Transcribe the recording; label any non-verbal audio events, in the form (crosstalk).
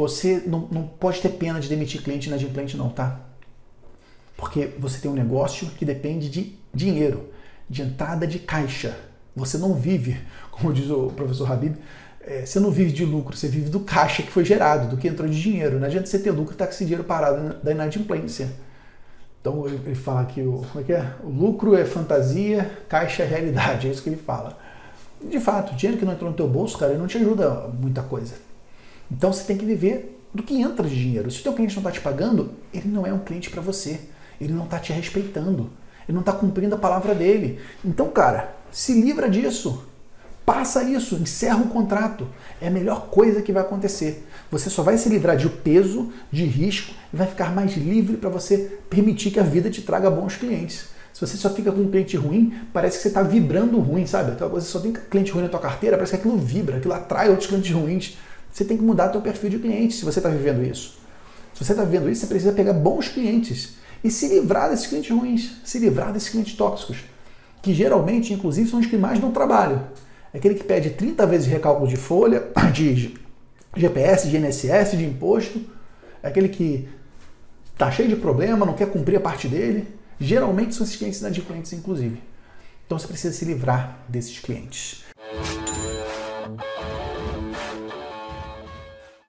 você não, não pode ter pena de demitir cliente inadimplente não, tá? Porque você tem um negócio que depende de dinheiro, de entrada de caixa. Você não vive, (laughs) como diz o professor Habib, é, você não vive de lucro, você vive do caixa que foi gerado, do que entrou de dinheiro. Não adianta você ter lucro e estar tá com esse dinheiro parado da inadimplência. Então ele fala que o, como é que é? o lucro é fantasia, caixa é realidade, é isso que ele fala. De fato, o dinheiro que não entrou no teu bolso, cara, ele não te ajuda muita coisa. Então você tem que viver do que entra de dinheiro. Se o teu cliente não está te pagando, ele não é um cliente para você. Ele não está te respeitando. Ele não está cumprindo a palavra dele. Então, cara, se livra disso. Passa isso, encerra o contrato. É a melhor coisa que vai acontecer. Você só vai se livrar de peso, de risco e vai ficar mais livre para você permitir que a vida te traga bons clientes. Se você só fica com um cliente ruim, parece que você está vibrando ruim, sabe? Você só tem cliente ruim na tua carteira, parece que aquilo vibra, aquilo atrai outros clientes ruins. Você tem que mudar teu perfil de cliente se você está vivendo isso. Se você está vivendo isso, você precisa pegar bons clientes e se livrar desses clientes ruins, se livrar desses clientes tóxicos, que geralmente, inclusive, são os que mais dão trabalho. É aquele que pede 30 vezes recálculo de folha, (clears throat) de GPS, de INSS, de imposto. É aquele que está cheio de problema, não quer cumprir a parte dele. Geralmente são esses clientes inadimplentes, inclusive. Então você precisa se livrar desses clientes.